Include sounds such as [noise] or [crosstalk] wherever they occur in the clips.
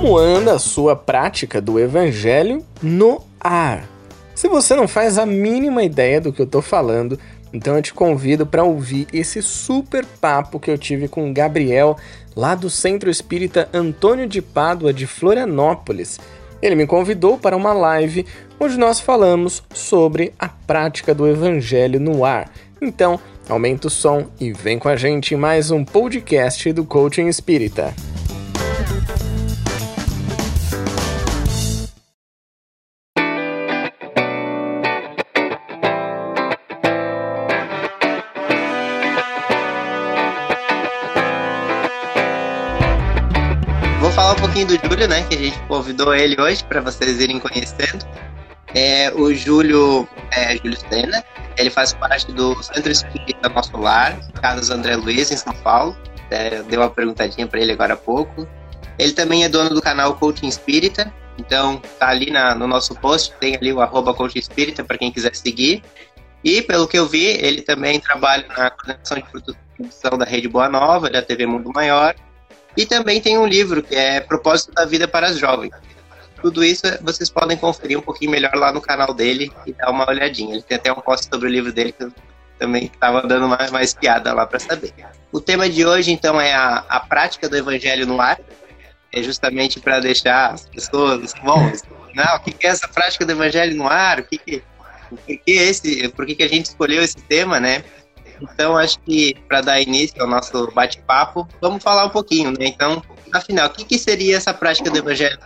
Como anda a sua prática do evangelho no ar? Se você não faz a mínima ideia do que eu tô falando, então eu te convido para ouvir esse super papo que eu tive com o Gabriel, lá do Centro Espírita Antônio de Pádua de Florianópolis. Ele me convidou para uma live onde nós falamos sobre a prática do evangelho no ar. Então, aumenta o som e vem com a gente em mais um podcast do Coaching Espírita. Do Júlio, né? Que a gente convidou ele hoje para vocês irem conhecendo. É, o Júlio é Júlio ele faz parte do Centro Espírita Nosso Lar, Carlos André Luiz, em São Paulo. É, deu uma perguntadinha para ele agora há pouco. Ele também é dono do canal Coaching Espírita, então tá ali na, no nosso post, tem ali o arroba Coaching Espírita para quem quiser seguir. E pelo que eu vi, ele também trabalha na coordenação de produção da Rede Boa Nova, da TV Mundo Maior, e também tem um livro que é Propósito da Vida para as Jovens. Tudo isso vocês podem conferir um pouquinho melhor lá no canal dele e dar uma olhadinha. Ele tem até um post sobre o livro dele que eu também estava dando mais, mais piada lá para saber. O tema de hoje, então, é a, a prática do evangelho no ar. É justamente para deixar as pessoas, bom, não, o que, é essa prática do evangelho no ar? O que, que, por que, esse, por que, que a gente escolheu esse tema, né? Então, acho que para dar início ao nosso bate-papo, vamos falar um pouquinho, né? Então, afinal, o que, que seria essa prática do Evangelho?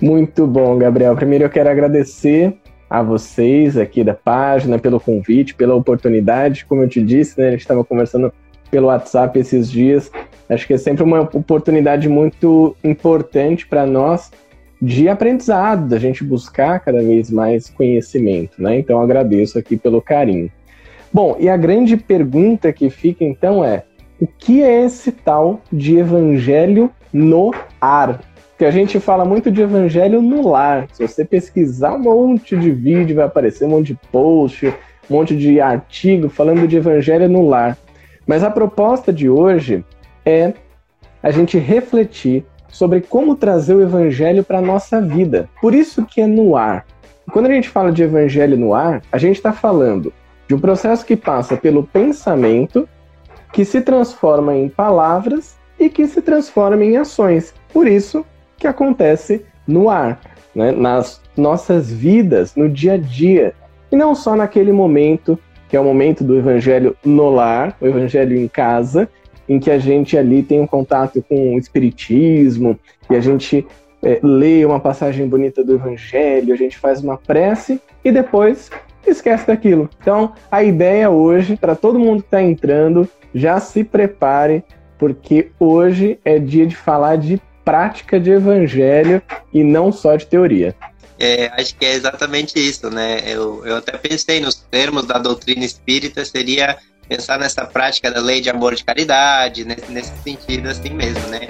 Muito bom, Gabriel. Primeiro eu quero agradecer a vocês aqui da página pelo convite, pela oportunidade. Como eu te disse, né, a gente estava conversando pelo WhatsApp esses dias. Acho que é sempre uma oportunidade muito importante para nós de aprendizado, da gente buscar cada vez mais conhecimento, né? Então agradeço aqui pelo carinho. Bom, e a grande pergunta que fica então é: o que é esse tal de evangelho no ar? Que a gente fala muito de evangelho no lar. Se você pesquisar um monte de vídeo, vai aparecer um monte de post, um monte de artigo falando de evangelho no lar. Mas a proposta de hoje é a gente refletir sobre como trazer o evangelho para a nossa vida. Por isso que é no ar. Quando a gente fala de evangelho no ar, a gente está falando de um processo que passa pelo pensamento, que se transforma em palavras e que se transforma em ações. Por isso que acontece no ar, né? nas nossas vidas, no dia a dia. E não só naquele momento, que é o momento do evangelho no lar, o evangelho em casa, em que a gente ali tem um contato com o espiritismo e a gente é, lê uma passagem bonita do evangelho, a gente faz uma prece e depois esquece daquilo. Então, a ideia hoje, para todo mundo que está entrando, já se prepare, porque hoje é dia de falar de prática de evangelho e não só de teoria. É, acho que é exatamente isso, né? Eu, eu até pensei nos termos da doutrina espírita, seria pensar nessa prática da lei de amor de caridade, nesse, nesse sentido assim mesmo, né?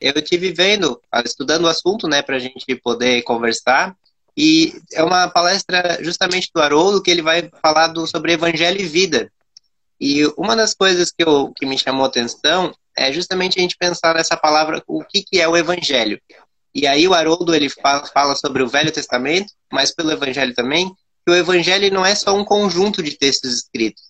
Eu tive vendo, estudando o assunto, né, para a gente poder conversar. E é uma palestra justamente do Haroldo que ele vai falar do, sobre Evangelho e vida. E uma das coisas que, eu, que me chamou atenção é justamente a gente pensar nessa palavra, o que, que é o Evangelho. E aí o Haroldo ele fala, fala sobre o Velho Testamento, mas pelo Evangelho também, que o Evangelho não é só um conjunto de textos escritos.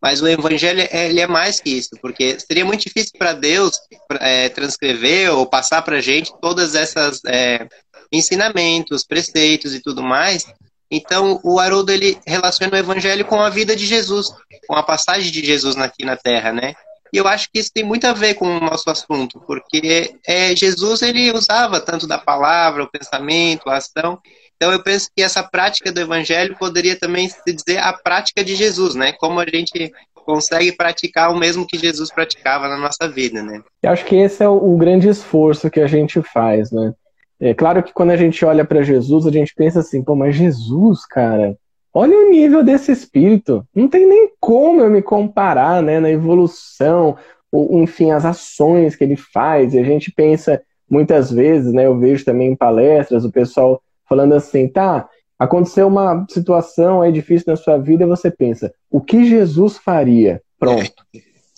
Mas o evangelho ele é mais que isso, porque seria muito difícil para Deus é, transcrever ou passar para a gente todas essas é, ensinamentos, preceitos e tudo mais. Então, o Haroldo ele relaciona o evangelho com a vida de Jesus, com a passagem de Jesus aqui na Terra, né? E eu acho que isso tem muito a ver com o nosso assunto, porque é, Jesus ele usava tanto da palavra, o pensamento, a ação, então eu penso que essa prática do evangelho poderia também se dizer a prática de Jesus, né? Como a gente consegue praticar o mesmo que Jesus praticava na nossa vida, né? Eu acho que esse é o, grande esforço que a gente faz, né? É claro que quando a gente olha para Jesus, a gente pensa assim, pô, mas Jesus, cara, olha o nível desse espírito. Não tem nem como eu me comparar, né, na evolução, ou, enfim, as ações que ele faz. E a gente pensa muitas vezes, né, eu vejo também em palestras o pessoal falando assim, tá, aconteceu uma situação aí difícil na sua vida e você pensa, o que Jesus faria? Pronto.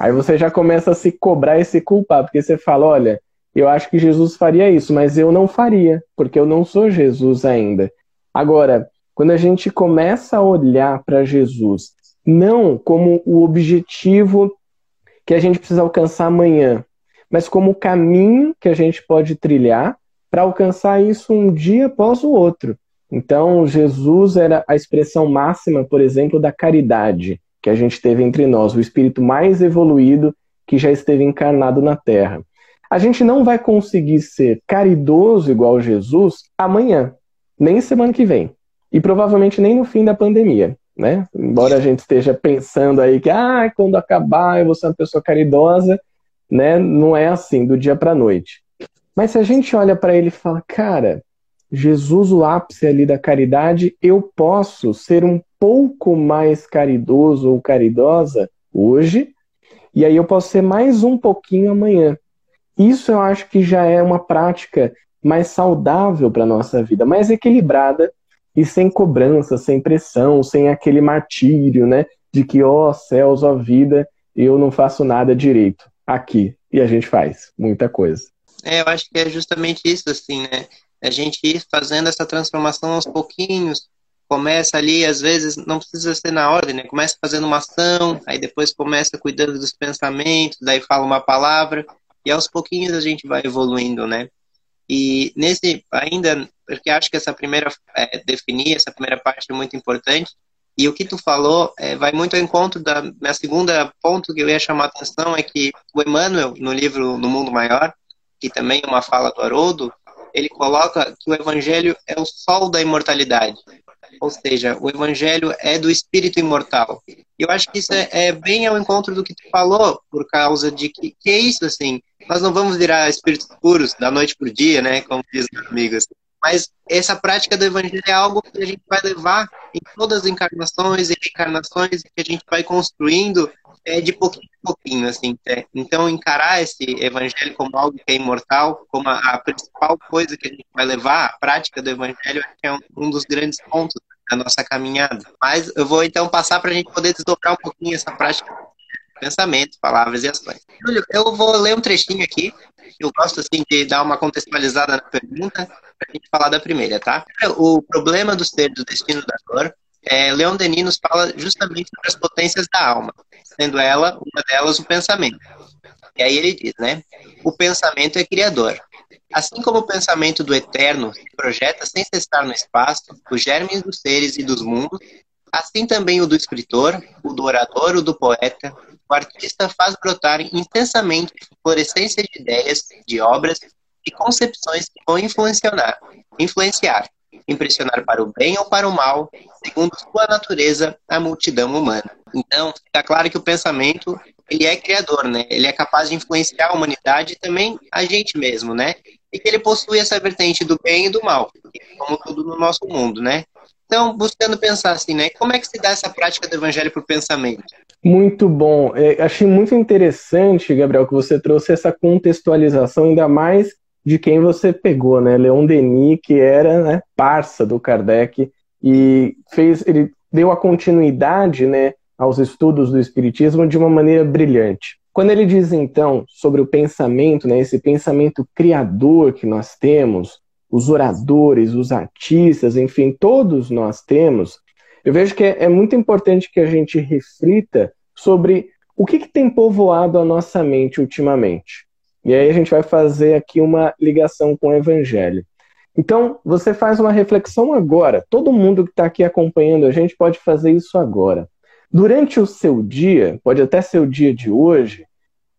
Aí você já começa a se cobrar e se culpar, porque você fala, olha, eu acho que Jesus faria isso, mas eu não faria, porque eu não sou Jesus ainda. Agora, quando a gente começa a olhar para Jesus não como o objetivo que a gente precisa alcançar amanhã, mas como o caminho que a gente pode trilhar para alcançar isso um dia após o outro. Então, Jesus era a expressão máxima, por exemplo, da caridade que a gente teve entre nós, o espírito mais evoluído que já esteve encarnado na Terra. A gente não vai conseguir ser caridoso igual Jesus amanhã, nem semana que vem, e provavelmente nem no fim da pandemia. Né? Embora a gente esteja pensando aí que ah, quando acabar eu vou ser uma pessoa caridosa, né? Não é assim do dia para noite. Mas se a gente olha para ele e fala, cara, Jesus, o ápice ali da caridade, eu posso ser um pouco mais caridoso ou caridosa hoje, e aí eu posso ser mais um pouquinho amanhã. Isso eu acho que já é uma prática mais saudável para a nossa vida, mais equilibrada e sem cobrança, sem pressão, sem aquele martírio, né? De que, ó oh, céus, ó vida, eu não faço nada direito aqui. E a gente faz muita coisa. É, eu acho que é justamente isso, assim, né? A gente ir fazendo essa transformação aos pouquinhos. Começa ali, às vezes, não precisa ser na ordem, né? Começa fazendo uma ação, aí depois começa cuidando dos pensamentos, daí fala uma palavra, e aos pouquinhos a gente vai evoluindo, né? E nesse, ainda, porque acho que essa primeira, é, definir essa primeira parte é muito importante, e o que tu falou é, vai muito ao encontro da minha segunda ponto que eu ia chamar a atenção é que o Emmanuel, no livro No Mundo Maior, que também é uma fala do Haroldo, ele coloca que o evangelho é o sol da imortalidade. Ou seja, o evangelho é do espírito imortal. E eu acho que isso é, é, bem ao encontro do que tu falou, por causa de que, que é isso, assim, nós não vamos virar espíritos puros da noite para o dia, né, como dizem os amigos. Mas essa prática do evangelho é algo que a gente vai levar em todas as encarnações e reencarnações que a gente vai construindo é, de pouquinho em pouquinho, assim. É. Então, encarar esse evangelho como algo que é imortal, como a, a, principal coisa que a gente vai levar, a prática do evangelho, é um, um dos grandes pontos da nossa caminhada. Mas eu vou então passar para a gente poder desdobrar um pouquinho essa prática pensamento, palavras e ações. Júlio, eu vou ler um trechinho aqui. Eu gosto assim de dar uma contextualizada na pergunta para a gente falar da primeira, tá? O problema do ser do destino da dor é, Leon Denis nos fala justamente sobre as potências da alma, sendo ela, uma delas, o pensamento. E aí ele diz, né? O pensamento é criador. Assim como o pensamento do eterno se projeta sem cessar no espaço, os germes dos seres e dos mundos, assim também o do escritor, o do orador, o do poeta, o artista faz brotar intensamente florescência de ideias, de obras e concepções que vão influenciar, influenciar impressionar para o bem ou para o mal, segundo sua natureza, a multidão humana. Então, está claro que o pensamento ele é criador, né? Ele é capaz de influenciar a humanidade e também a gente mesmo, né? E que ele possui essa vertente do bem e do mal, como tudo no nosso mundo, né? Então, buscando pensar assim, né? Como é que se dá essa prática do evangelho para o pensamento? Muito bom. É, achei muito interessante, Gabriel, que você trouxe essa contextualização, ainda mais de quem você pegou, né? Leon Denis, que era né, parça do Kardec e fez, ele deu a continuidade, né, aos estudos do espiritismo de uma maneira brilhante. Quando ele diz então sobre o pensamento, né, esse pensamento criador que nós temos, os oradores, os artistas, enfim, todos nós temos, eu vejo que é, é muito importante que a gente reflita sobre o que, que tem povoado a nossa mente ultimamente. E aí a gente vai fazer aqui uma ligação com o Evangelho. Então, você faz uma reflexão agora. Todo mundo que está aqui acompanhando a gente pode fazer isso agora. Durante o seu dia, pode até ser o dia de hoje,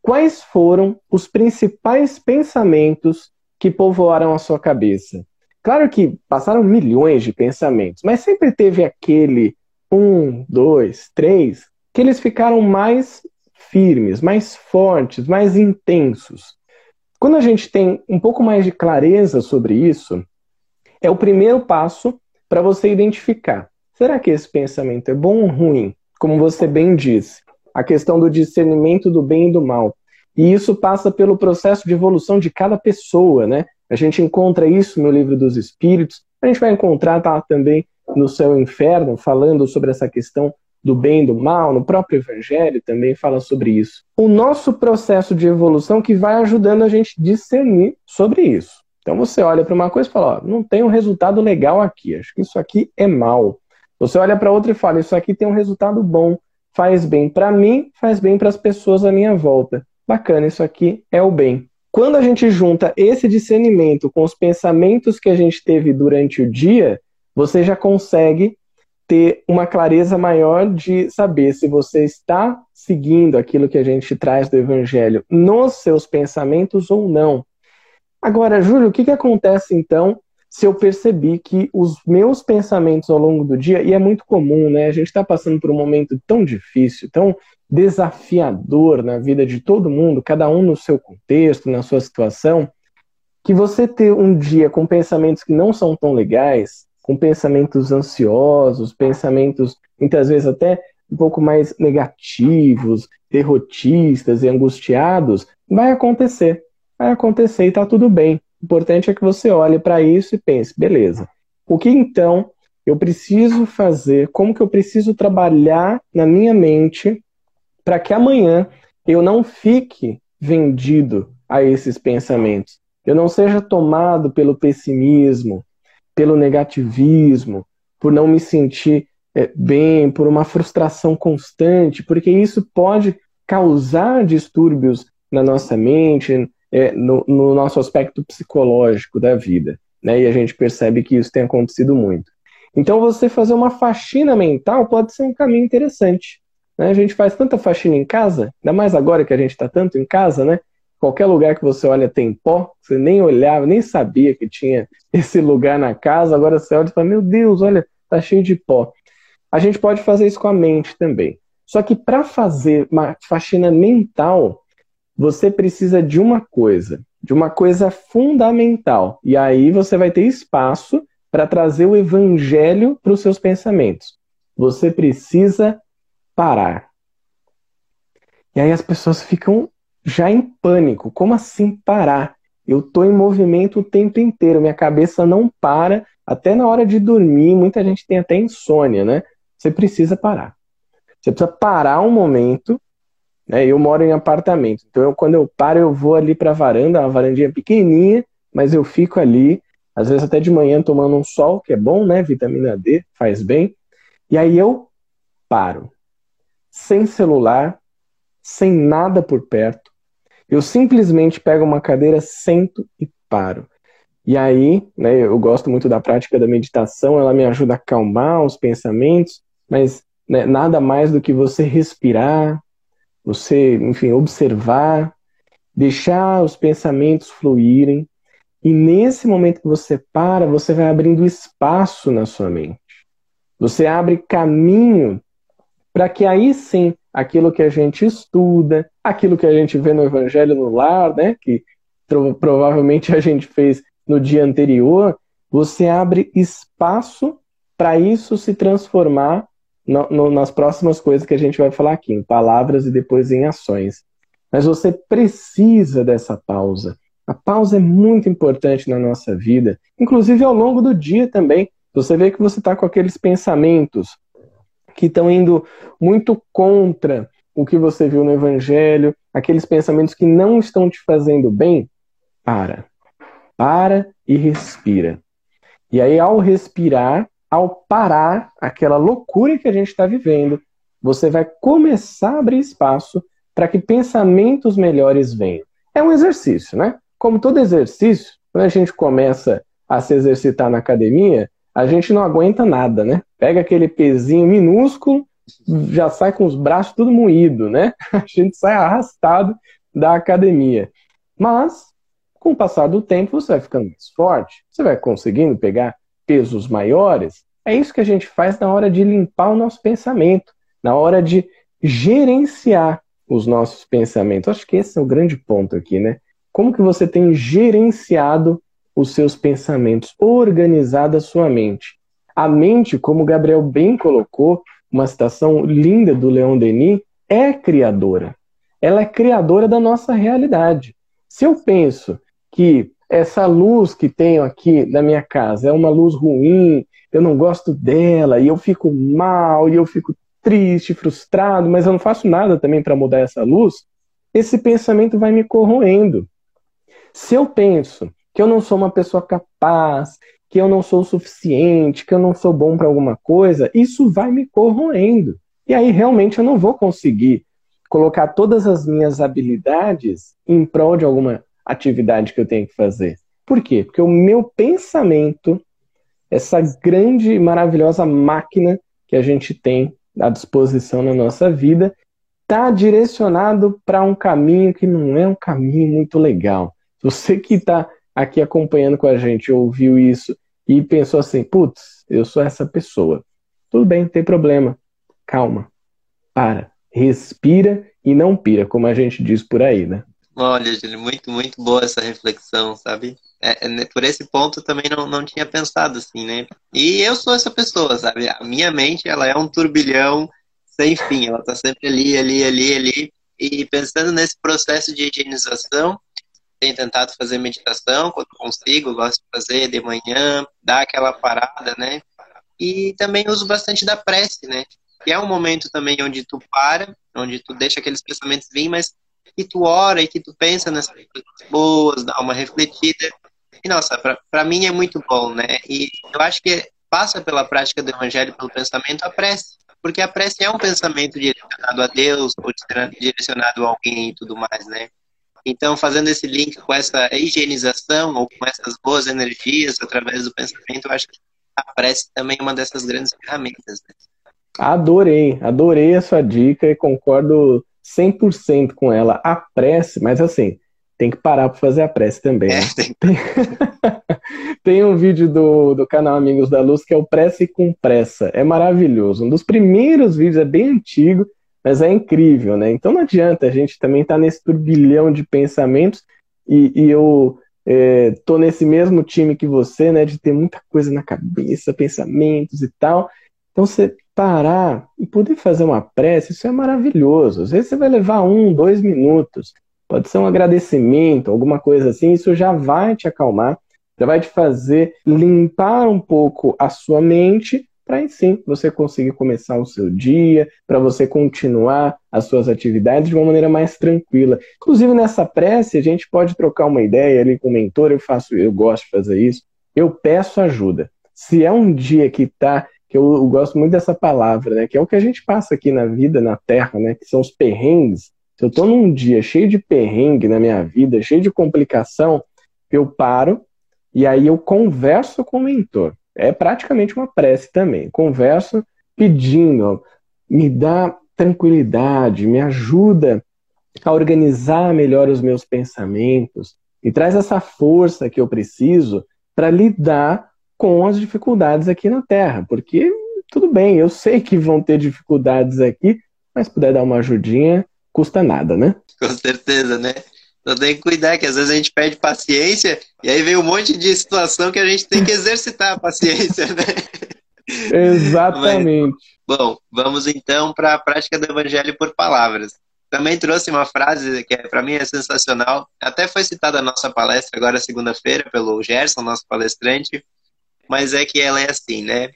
quais foram os principais pensamentos que povoaram a sua cabeça? Claro que passaram milhões de pensamentos, mas sempre teve aquele um, dois, três, que eles ficaram mais firmes, mais fortes, mais intensos. Quando a gente tem um pouco mais de clareza sobre isso, é o primeiro passo para você identificar: será que esse pensamento é bom ou ruim? Como você bem disse, a questão do discernimento do bem e do mal. E isso passa pelo processo de evolução de cada pessoa, né? A gente encontra isso no livro dos Espíritos, a gente vai encontrar tá, também no Céu e Inferno, falando sobre essa questão do bem e do mal, no próprio Evangelho também fala sobre isso. O nosso processo de evolução que vai ajudando a gente discernir sobre isso. Então você olha para uma coisa e fala, ó, não tem um resultado legal aqui, acho que isso aqui é mal. Você olha para outra e fala, isso aqui tem um resultado bom, faz bem para mim, faz bem para as pessoas à minha volta. Bacana, isso aqui é o bem. Quando a gente junta esse discernimento com os pensamentos que a gente teve durante o dia, você já consegue ter uma clareza maior de saber se você está seguindo aquilo que a gente traz do Evangelho nos seus pensamentos ou não. Agora, Júlio, o que, que acontece então se eu percebi que os meus pensamentos ao longo do dia, e é muito comum, né? A gente está passando por um momento tão difícil, tão desafiador na vida de todo mundo, cada um no seu contexto, na sua situação, que você ter um dia com pensamentos que não são tão legais, com pensamentos ansiosos, pensamentos muitas vezes até um pouco mais negativos, derrotistas e angustiados, vai acontecer. Vai acontecer e está tudo bem. O importante é que você olhe para isso e pense, beleza. O que então eu preciso fazer? Como que eu preciso trabalhar na minha mente para que amanhã eu não fique vendido a esses pensamentos. Eu não seja tomado pelo pessimismo, pelo negativismo, por não me sentir é, bem, por uma frustração constante, porque isso pode causar distúrbios na nossa mente, é, no, no, nosso aspecto psicológico da vida. Né? E a gente percebe que isso tem acontecido muito. Então, você fazer uma faxina mental pode ser um caminho interessante. Né? A gente faz tanta faxina em casa, ainda mais agora que a gente está tanto em casa, né? Qualquer lugar que você olha tem pó, você nem olhava, nem sabia que tinha [laughs] esse lugar na casa, agora você olha e fala, meu Deus, olha, tá cheio de pó. A gente pode fazer isso com a mente também. Só que para fazer uma faxina mental, você precisa de uma coisa, de uma coisa fundamental. E aí você vai ter espaço para trazer o evangelho para os seus pensamentos. Você precisa parar. E aí as pessoas ficam já em pânico. Como assim parar? Eu estou em movimento o tempo inteiro, minha cabeça não para, até na hora de dormir, muita gente tem até insônia, né? Você precisa parar. Você precisa parar um momento. Né? Eu moro em apartamento, então eu, quando eu paro, eu vou ali para a varanda, uma varandinha pequenininha, mas eu fico ali, às vezes até de manhã tomando um sol, que é bom, né? Vitamina D, faz bem. E aí eu paro sem celular, sem nada por perto. Eu simplesmente pego uma cadeira, sento e paro. E aí, né, eu gosto muito da prática da meditação, ela me ajuda a acalmar os pensamentos, mas né, nada mais do que você respirar, você, enfim, observar, deixar os pensamentos fluírem. E nesse momento que você para, você vai abrindo espaço na sua mente. Você abre caminho para que aí sim aquilo que a gente estuda, aquilo que a gente vê no Evangelho no lar, né, que provavelmente a gente fez no dia anterior, você abre espaço para isso se transformar no, no, nas próximas coisas que a gente vai falar aqui, em palavras e depois em ações. Mas você precisa dessa pausa. A pausa é muito importante na nossa vida, inclusive ao longo do dia também. Você vê que você está com aqueles pensamentos que estão indo muito contra o que você viu no Evangelho, aqueles pensamentos que não estão te fazendo bem, para. Para e respira. E aí, ao respirar, ao parar aquela loucura que a gente está vivendo, você vai começar a abrir espaço para que pensamentos melhores venham. É um exercício, né? Como todo exercício, quando a gente começa a se exercitar na academia, a gente não aguenta nada, né? Pega aquele pezinho minúsculo, já sai com os braços tudo moído, né? [laughs] A gente sai arrastado da academia. Mas, com o passar do tempo, você vai ficando mais forte, você vai conseguindo pegar pesos maiores. É isso que a gente faz na hora de limpar o nosso pensamento, na hora de gerenciar os nossos pensamentos. Acho que esse é o grande ponto aqui, né? Como que você tem gerenciado os seus pensamentos, organizada a sua mente. A mente, como Gabriel bem colocou, uma citação linda do Leon Denis, é criadora. Ela é criadora da nossa realidade. Se eu penso que essa luz que tenho aqui na minha casa é uma luz ruim, eu não gosto dela, e eu fico mal, e eu fico triste, frustrado, mas eu não faço nada também para mudar essa luz, esse pensamento vai me corroendo. Se eu penso que eu não sou uma pessoa capaz, que eu não sou o suficiente, que eu não sou bom para alguma coisa, isso vai me corroendo. E aí realmente eu não vou conseguir colocar todas as minhas habilidades em prol de alguma atividade que eu tenho que fazer. Por quê? Porque o meu pensamento, essa grande e maravilhosa máquina que a gente tem à disposição na nossa vida, está direcionado para um caminho que não é um caminho muito legal. Você que está aqui acompanhando com a gente ouviu isso e pensou assim: putz, eu sou essa pessoa. Tudo bem, não tem problema. Calma. Para. Respira e não pira, como a gente diz por aí, né? Olha, Júlio, muito, muito boa essa reflexão, sabe? É, é, por esse ponto também não, não tinha pensado assim, né? E eu sou essa pessoa, sabe? A minha mente, ela é um turbilhão sem fim, ela tá sempre ali, ali, ali, ali. E pensando nesse processo de higienização, tenho tentado fazer meditação quando consigo, gosto de fazer de manhã, dar aquela parada, né? E também uso bastante da prece, né? Que é um momento também onde tu para, onde tu deixa aqueles pensamentos vir, mas que tu ora e que tu pensa nessas coisas boas, dá uma refletida. E nossa, para mim é muito bom, né? E eu acho que passa pela prática do evangelho, pelo pensamento, a prece. Porque a prece é um pensamento direcionado a Deus, ou direcionado a alguém e tudo mais, né? Então, fazendo esse link com essa higienização ou com essas boas energias através do pensamento, eu acho que a prece também é uma dessas grandes ferramentas. Né? Adorei, adorei a sua dica e concordo 100% com ela. A prece, mas assim, tem que parar para fazer a prece também. É, né? tem... [laughs] tem um vídeo do, do canal Amigos da Luz que é o Prece com Pressa. É maravilhoso. Um dos primeiros vídeos, é bem antigo, mas é incrível, né? Então não adianta, a gente também tá nesse turbilhão de pensamentos e, e eu é, tô nesse mesmo time que você, né? De ter muita coisa na cabeça, pensamentos e tal. Então você parar e poder fazer uma prece, isso é maravilhoso. Às vezes você vai levar um, dois minutos. Pode ser um agradecimento, alguma coisa assim, isso já vai te acalmar, já vai te fazer limpar um pouco a sua mente para aí sim você conseguir começar o seu dia, para você continuar as suas atividades de uma maneira mais tranquila. Inclusive nessa prece a gente pode trocar uma ideia ali com o mentor, eu faço, eu gosto de fazer isso. Eu peço ajuda. Se é um dia que tá que eu, eu gosto muito dessa palavra, né, que é o que a gente passa aqui na vida, na terra, né, que são os perrengues. Se eu estou num dia cheio de perrengue na minha vida, cheio de complicação, eu paro e aí eu converso com o mentor é praticamente uma prece também. Converso pedindo, me dá tranquilidade, me ajuda a organizar melhor os meus pensamentos e traz essa força que eu preciso para lidar com as dificuldades aqui na Terra, porque tudo bem, eu sei que vão ter dificuldades aqui, mas puder dar uma ajudinha, custa nada, né? Com certeza, né? Então tem que cuidar, que às vezes a gente perde paciência e aí vem um monte de situação que a gente tem que exercitar a paciência, né? [laughs] Exatamente. Mas, bom, vamos então para a prática do evangelho por palavras. Também trouxe uma frase que é, para mim é sensacional, até foi citada na nossa palestra agora segunda-feira pelo Gerson, nosso palestrante, mas é que ela é assim, né?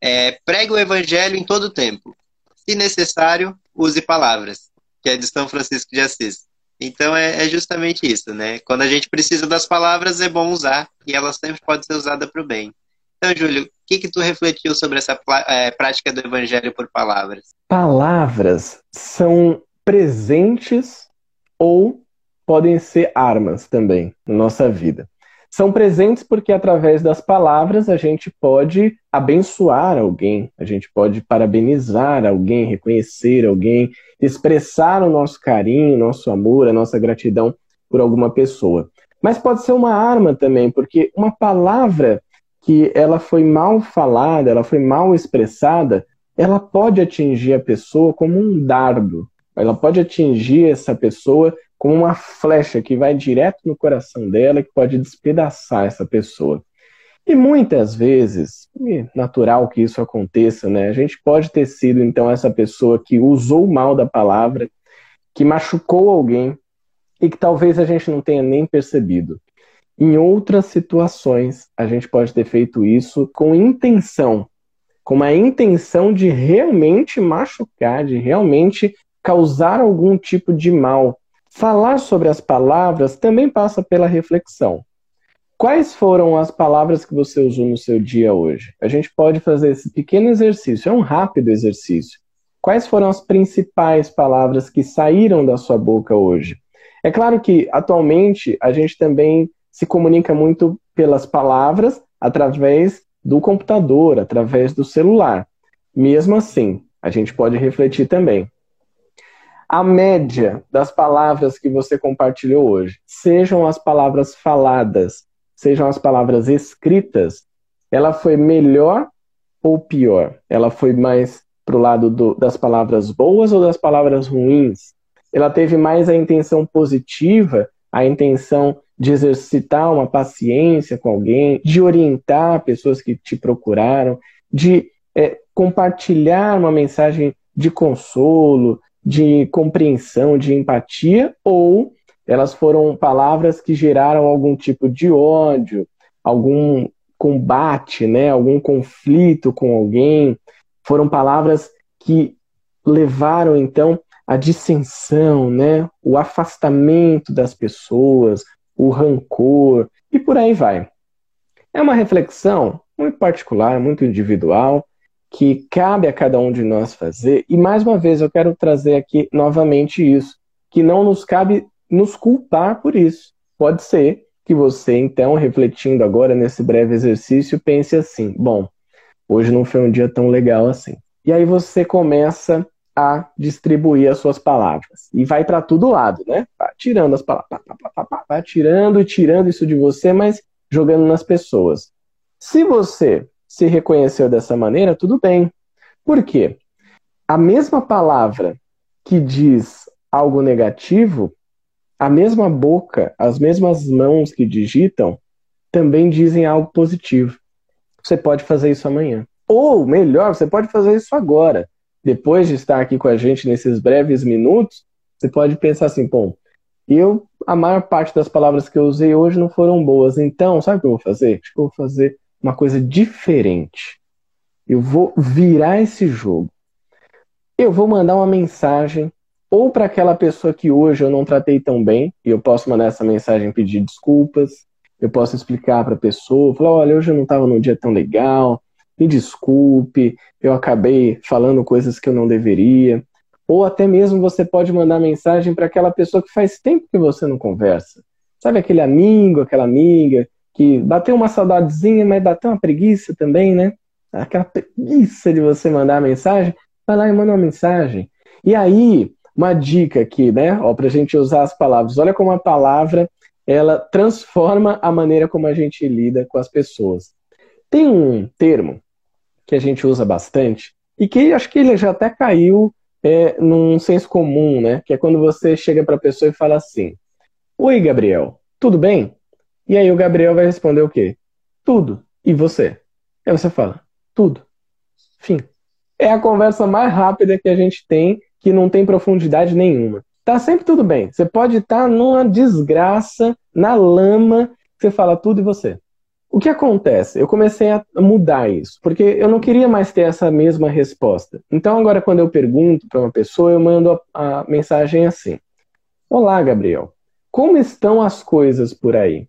É, pregue o evangelho em todo tempo. Se necessário, use palavras, que é de São Francisco de Assis. Então é, é, justamente isso, né? Quando a gente precisa das palavras, é bom usar e ela sempre pode ser usada para o bem. Então, Júlio, o que, que tu refletiu sobre essa é, prática do evangelho por palavras? Palavras são presentes ou podem ser armas também na nossa vida. São presentes porque através das palavras a gente pode abençoar alguém, a gente pode parabenizar alguém, reconhecer alguém, expressar o nosso carinho, nosso amor, a nossa gratidão por alguma pessoa. Mas pode ser uma arma também, porque uma palavra que ela foi mal falada, ela foi mal expressada, ela pode atingir a pessoa como um dardo. Ela pode atingir essa pessoa como uma flecha que vai direto no coração dela, que pode despedaçar essa pessoa. E muitas vezes, é natural que isso aconteça, né? A gente pode ter sido então essa pessoa que usou mal da palavra, que machucou alguém e que talvez a gente não tenha nem percebido. Em outras situações, a gente pode ter feito isso com intenção com a intenção de realmente machucar, de realmente causar algum tipo de mal. Falar sobre as palavras também passa pela reflexão. Quais foram as palavras que você usou no seu dia hoje? A gente pode fazer esse pequeno exercício, é um rápido exercício. Quais foram as principais palavras que saíram da sua boca hoje? É claro que atualmente a gente também se comunica muito pelas palavras através do computador, através do celular. Mesmo assim, a gente pode refletir também. A média das palavras que você compartilhou hoje, sejam as palavras faladas, sejam as palavras escritas, ela foi melhor ou pior? Ela foi mais para o lado do, das palavras boas ou das palavras ruins? Ela teve mais a intenção positiva, a intenção de exercitar uma paciência com alguém, de orientar pessoas que te procuraram, de é, compartilhar uma mensagem de consolo, de compreensão, de empatia, ou elas foram palavras que geraram algum tipo de ódio, algum combate, né, algum conflito com alguém, foram palavras que levaram então a dissensão, né, o afastamento das pessoas, o rancor e por aí vai. É uma reflexão muito particular, muito individual, que cabe a cada um de nós fazer. E mais uma vez eu quero trazer aqui novamente isso, que não nos cabe nos culpar por isso. Pode ser que você, então, refletindo agora nesse breve exercício, pense assim: bom, hoje não foi um dia tão legal assim. E aí você começa a distribuir as suas palavras. E vai para todo lado, né? Vai tirando as palavras, vai tirando e tirando isso de você, mas jogando nas pessoas. Se você se reconheceu dessa maneira, tudo bem. Por quê? A mesma palavra que diz algo negativo, a mesma boca, as mesmas mãos que digitam, também dizem algo positivo. Você pode fazer isso amanhã. Ou, melhor, você pode fazer isso agora depois de estar aqui com a gente nesses breves minutos, você pode pensar assim, bom, eu, a maior parte das palavras que eu usei hoje não foram boas, então, sabe o que eu vou fazer? Acho que eu vou fazer uma coisa diferente. Eu vou virar esse jogo. Eu vou mandar uma mensagem ou para aquela pessoa que hoje eu não tratei tão bem, e eu posso mandar essa mensagem pedir desculpas, eu posso explicar para a pessoa, falar, olha, hoje eu não estava num dia tão legal, me desculpe, eu acabei falando coisas que eu não deveria. Ou até mesmo você pode mandar mensagem para aquela pessoa que faz tempo que você não conversa. Sabe aquele amigo, aquela amiga que bateu uma saudadezinha, mas bateu uma preguiça também, né? Aquela preguiça de você mandar mensagem, vai lá e manda uma mensagem. E aí, uma dica aqui, né? Ó, pra gente usar as palavras. Olha como a palavra ela transforma a maneira como a gente lida com as pessoas. Tem um termo que a gente usa bastante e que acho que ele já até caiu é, num senso comum, né? Que é quando você chega para a pessoa e fala assim: Oi, Gabriel, tudo bem? E aí o Gabriel vai responder o quê? Tudo. E você? Aí você fala: Tudo. Fim. É a conversa mais rápida que a gente tem, que não tem profundidade nenhuma. Tá sempre tudo bem. Você pode estar tá numa desgraça, na lama, você fala tudo e você. O que acontece? Eu comecei a mudar isso, porque eu não queria mais ter essa mesma resposta. Então, agora, quando eu pergunto para uma pessoa, eu mando a, a mensagem assim: Olá, Gabriel, como estão as coisas por aí?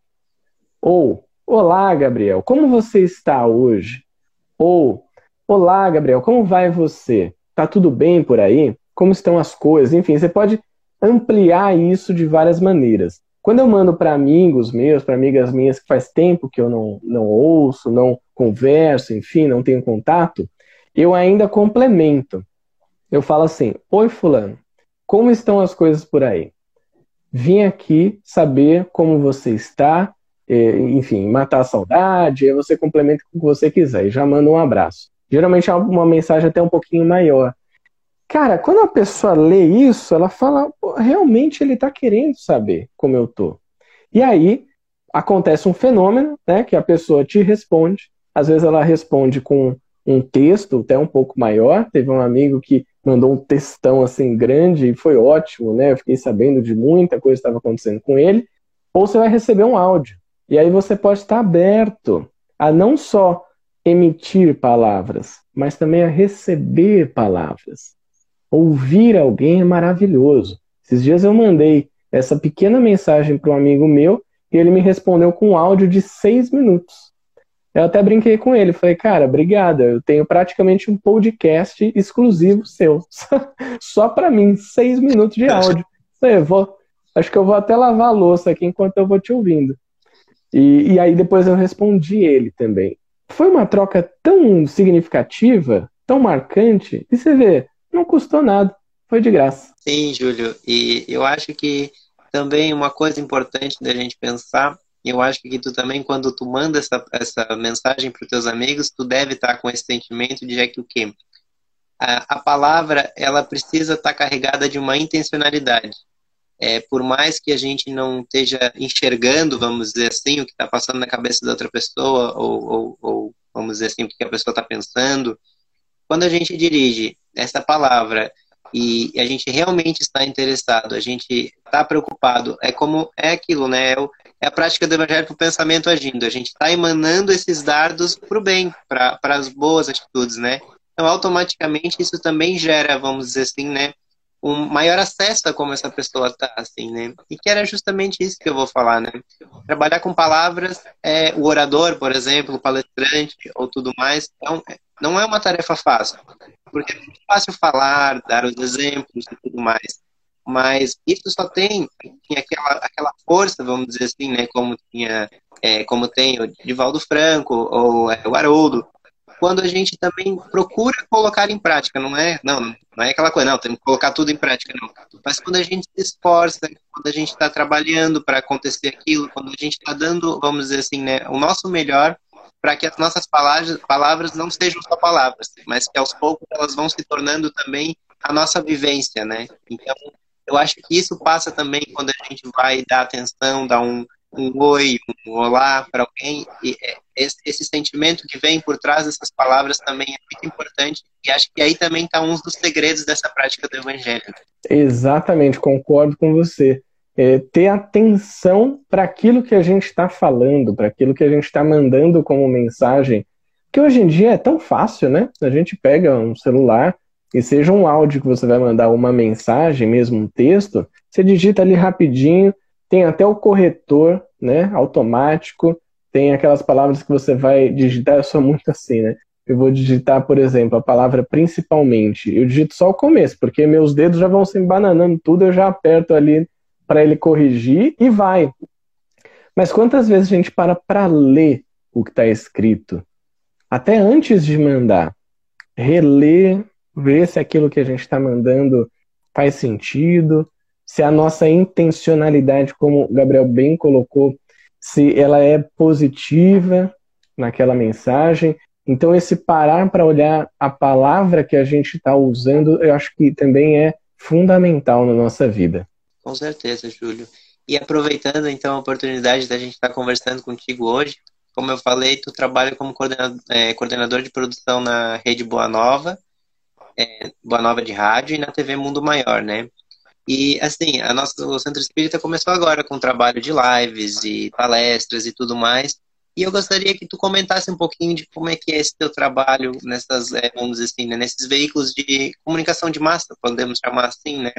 Ou, Olá, Gabriel, como você está hoje? Ou, Olá, Gabriel, como vai você? Tá tudo bem por aí? Como estão as coisas? Enfim, você pode ampliar isso de várias maneiras. Quando eu mando para amigos meus, para amigas minhas que faz tempo que eu não, não ouço, não converso, enfim, não tenho contato, eu ainda complemento. Eu falo assim: Oi, Fulano, como estão as coisas por aí? Vim aqui saber como você está, enfim, matar a saudade, aí você complementa com o que você quiser e já manda um abraço. Geralmente é uma mensagem até um pouquinho maior. Cara, quando a pessoa lê isso, ela fala, realmente ele está querendo saber como eu tô. E aí acontece um fenômeno, né, que a pessoa te responde. Às vezes ela responde com um texto até um pouco maior. Teve um amigo que mandou um textão assim grande e foi ótimo, né? Eu fiquei sabendo de muita coisa que estava acontecendo com ele. Ou você vai receber um áudio. E aí você pode estar aberto a não só emitir palavras, mas também a receber palavras. Ouvir alguém é maravilhoso. Esses dias eu mandei essa pequena mensagem para um amigo meu e ele me respondeu com um áudio de seis minutos. Eu até brinquei com ele, falei, cara, obrigada, eu tenho praticamente um podcast exclusivo seu, [laughs] só para mim, seis minutos de áudio. [laughs] Eu vou, acho que eu vou até lavar a louça aqui enquanto eu vou te ouvindo. E, e aí depois eu respondi ele também. Foi uma troca tão significativa, tão marcante, e você vê, não custou nada, foi de graça. Sim, Júlio, e eu acho que também uma coisa importante da gente pensar, eu acho que tu também, quando tu manda essa, essa mensagem para os teus amigos, tu deve estar com esse sentimento de é que o quê? A, a palavra, ela precisa estar carregada de uma intencionalidade. É, por mais que a gente não esteja enxergando, vamos dizer assim, o que está passando na cabeça da outra pessoa, ou, ou, ou vamos dizer assim, o que a pessoa está pensando, quando a gente dirige essa palavra e a gente realmente está interessado, a gente está preocupado, é como é aquilo, né? É, o, é a prática do evangelho para o pensamento agindo. A gente está emanando esses dardos para o bem, para as boas atitudes, né? Então, automaticamente, isso também gera, vamos dizer assim, né? Um maior acesso a como essa pessoa está, assim, né? E que era justamente isso que eu vou falar, né? Trabalhar com palavras, é, o orador, por exemplo, o palestrante ou tudo mais, então, não é uma tarefa fácil porque é muito fácil falar, dar os exemplos e tudo mais. Mas isso só tem, tem aquela, aquela força, vamos dizer assim, né, como, tinha, é, como tem o Divaldo Franco ou é, o Haroldo, quando a gente também procura colocar em prática, não é, não, não é aquela coisa, não, tem que colocar tudo em prática, não. Mas quando a gente se esforça, quando a gente está trabalhando para acontecer aquilo, quando a gente está dando, vamos dizer assim, né, o nosso melhor, para que as nossas palavras, palavras não sejam só palavras, mas que aos poucos elas vão se tornando também a nossa vivência, né? Então, eu acho que isso passa também quando a gente vai dar atenção, dar um, um oi, um olá para alguém, e é, esse, esse, sentimento que vem por trás dessas palavras também é muito importante, e acho que aí também está um dos segredos dessa prática do evangelho. Exatamente, concordo com você é, ter atenção para aquilo que a gente está falando, para aquilo que a gente está mandando como mensagem, que hoje em dia é tão fácil, né? A gente pega um celular e seja um áudio que você vai mandar uma mensagem, mesmo um texto, você digita ali rapidinho, tem até o corretor, né, automático, tem aquelas palavras que você vai digitar, eu sou muito assim, né? Eu vou digitar, por exemplo, a palavra principalmente. Eu digito só o começo, porque meus dedos já vão se embananando tudo, eu já aperto ali para ele corrigir e vai. Mas quantas vezes a gente para para ler o que está escrito? Até antes de mandar, reler, ver se aquilo que a gente está mandando faz sentido, se a nossa intencionalidade, como o Gabriel bem colocou, se ela é positiva naquela mensagem. Então, esse parar para olhar a palavra que a gente está usando, eu acho que também é fundamental na nossa vida. Com certeza, Júlio. E aproveitando então a oportunidade da gente estar conversando contigo hoje, como eu falei, tu trabalha como coordenador, é, coordenador de produção na Rede Boa Nova, é, Boa Nova de Rádio e na TV Mundo Maior, né? E assim, a nossa, o Centro Espírita começou agora com o trabalho de lives e palestras e tudo mais. E eu gostaria que tu comentasse um pouquinho de como é que é esse teu trabalho nessas, é, vamos dizer assim, né, nesses veículos de comunicação de massa, podemos chamar assim, né?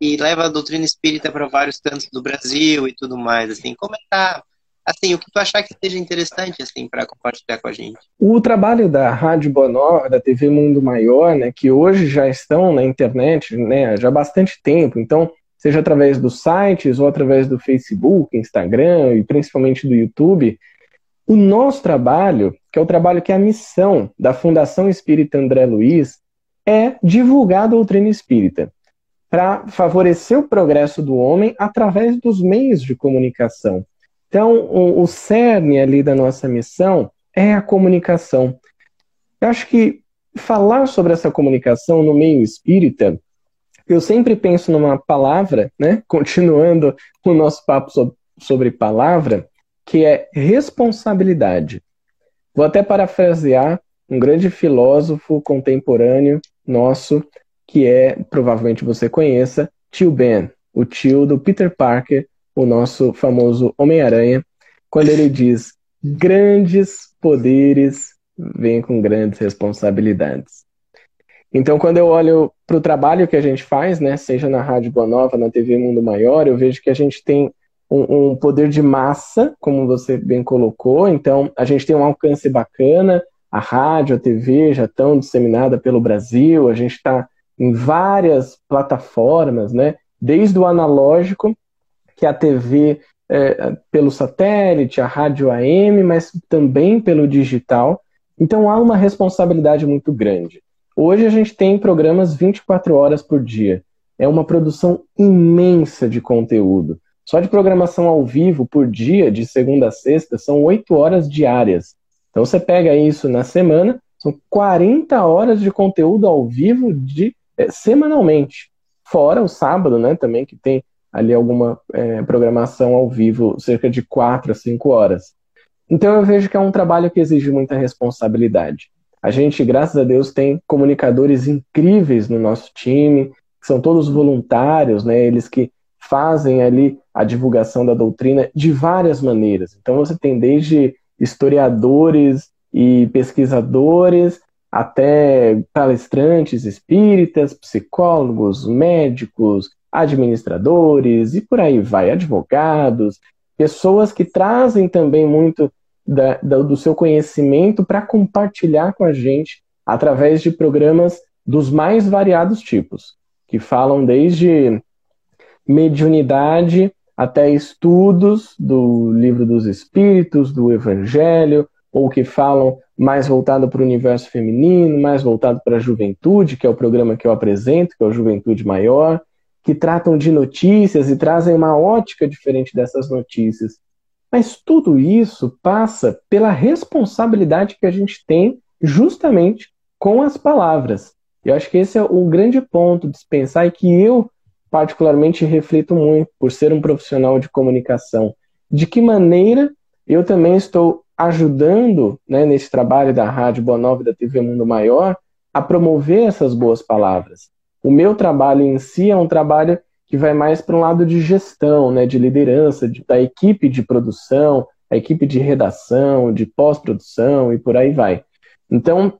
e leva a doutrina espírita para vários cantos do Brasil e tudo mais, assim, comentar assim, o que tu achar que seja interessante, assim, para compartilhar com a gente. O trabalho da Rádio Bonor, da TV Mundo Maior, né, que hoje já estão na internet, né, já há bastante tempo, então, seja através dos sites ou através do Facebook, Instagram e principalmente do YouTube, o nosso trabalho, que é o trabalho que é a missão da Fundação Espírita André Luiz, é divulgar a doutrina espírita para favorecer o progresso do homem através dos meios de comunicação. Então, o, o cerne ali da nossa missão é a comunicação. Eu acho que falar sobre essa comunicação no meio espírita, eu sempre penso numa palavra, né? [laughs] Continuando o nosso papo sobre palavra, que é responsabilidade. Vou até parafrasear um grande filósofo contemporâneo nosso, que é, provavelmente você conheça, Tio Ben, o tio do Peter Parker, o nosso famoso Homem-Aranha, quando ele diz: grandes poderes vem com grandes responsabilidades. Então, quando eu olho para o trabalho que a gente faz, né, seja na Rádio Boa Nova, na TV Mundo Maior, eu vejo que a gente tem um, um, poder de massa, como você bem colocou. Então, a gente tem um alcance bacana. A rádio, a TV já estão disseminadas pelo Brasil. A gente está em várias plataformas, né? Desde o analógico, que a TV é, pelo satélite, a rádio AM, mas também pelo digital. Então, há uma responsabilidade muito grande. Hoje a gente tem programas 24 horas por dia. É uma produção imensa de conteúdo. Só de programação ao vivo por dia, de segunda a sexta, são oito horas diárias. Então você pega isso na semana, são 40 horas de conteúdo ao vivo de, é, semanalmente. Fora o sábado, né, também, que tem ali alguma é, programação ao vivo, cerca de quatro a cinco horas. Então eu vejo que é um trabalho que exige muita responsabilidade. A gente, graças a Deus, tem comunicadores incríveis no nosso time, que são todos voluntários, né? Eles que fazem ali a divulgação da doutrina de várias maneiras. Então você tem desde historiadores e pesquisadores até palestrantes espíritas, psicólogos, médicos, administradores e por aí vai, advogados, pessoas que trazem também muito da, da, do seu conhecimento para compartilhar com a gente através de programas dos mais variados tipos, que falam desde mediunidade até estudos do livro dos espíritos, do evangelho, ou que falam mais voltado para o universo feminino, mais voltado para a juventude, que é o programa que eu apresento, que é o Juventude Maior, que tratam de notícias e trazem uma ótica diferente dessas notícias. Mas tudo isso passa pela responsabilidade que a gente tem justamente com as palavras. Eu acho que esse é o grande ponto de se pensar e que eu particularmente reflito muito por ser um profissional de comunicação. De que maneira eu também estou ajudando, né, nesse trabalho da Rádio Boa Nova e da TV Mundo Maior, a promover essas boas palavras. O meu trabalho em si é um trabalho que vai mais para um lado de gestão, né, de liderança, de, da equipe de produção, a equipe de redação, de pós-produção e por aí vai. Então,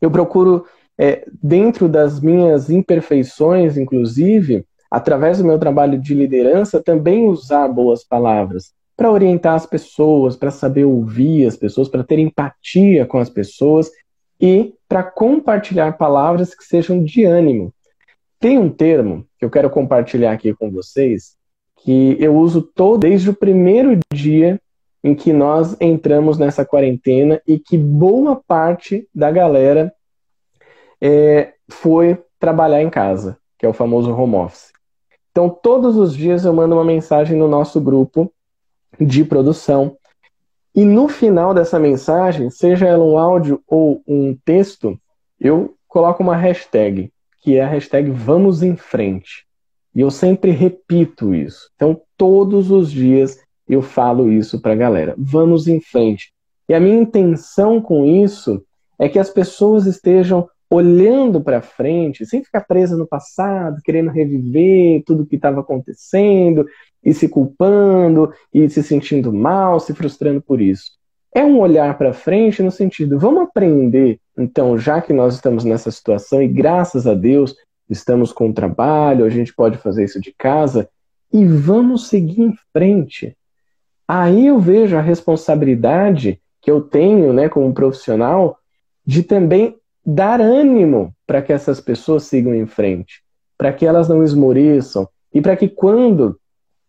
eu procuro, é, dentro das minhas imperfeições, inclusive, através do meu trabalho de liderança, também usar boas palavras para orientar as pessoas, para saber ouvir as pessoas, para ter empatia com as pessoas e para compartilhar palavras que sejam de ânimo. Tem um termo que eu quero compartilhar aqui com vocês que eu uso todo desde o primeiro dia em que nós entramos nessa quarentena e que boa parte da galera é, foi trabalhar em casa, que é o famoso home office. Então, todos os dias eu mando uma mensagem no nosso grupo de produção. E no final dessa mensagem, seja ela um áudio ou um texto, eu coloco uma hashtag, que é a hashtag Vamos em Frente. E eu sempre repito isso. Então, todos os dias eu falo isso para a galera. Vamos em frente. E a minha intenção com isso é que as pessoas estejam olhando para frente, sem ficar presa no passado, querendo reviver tudo o que estava acontecendo e se culpando e se sentindo mal, se frustrando por isso. É um olhar para frente no sentido, vamos aprender, então, já que nós estamos nessa situação e graças a Deus estamos com trabalho, a gente pode fazer isso de casa e vamos seguir em frente. Aí eu vejo a responsabilidade que eu tenho, né, como profissional, de também dar ânimo para que essas pessoas sigam em frente, para que elas não esmoreçam e para que quando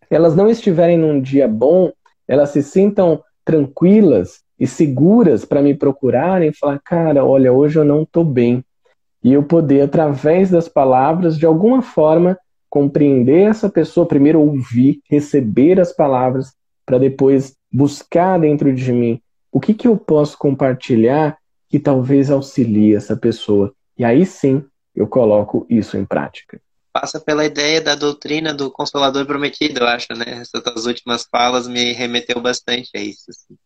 elas não estiverem num dia bom, elas se sintam tranquilas e seguras para me procurarem e falar: cara, olha, hoje eu não estou bem. E eu poder, através das palavras, de alguma forma, compreender essa pessoa, primeiro ouvir, receber as palavras, para depois buscar dentro de mim o que, que eu posso compartilhar que talvez auxilie essa pessoa. E aí sim eu coloco isso em prática. Passa pela ideia da doutrina do Consolador Prometido, eu acho, né? Essas últimas falas me remeteu bastante a isso. Assim.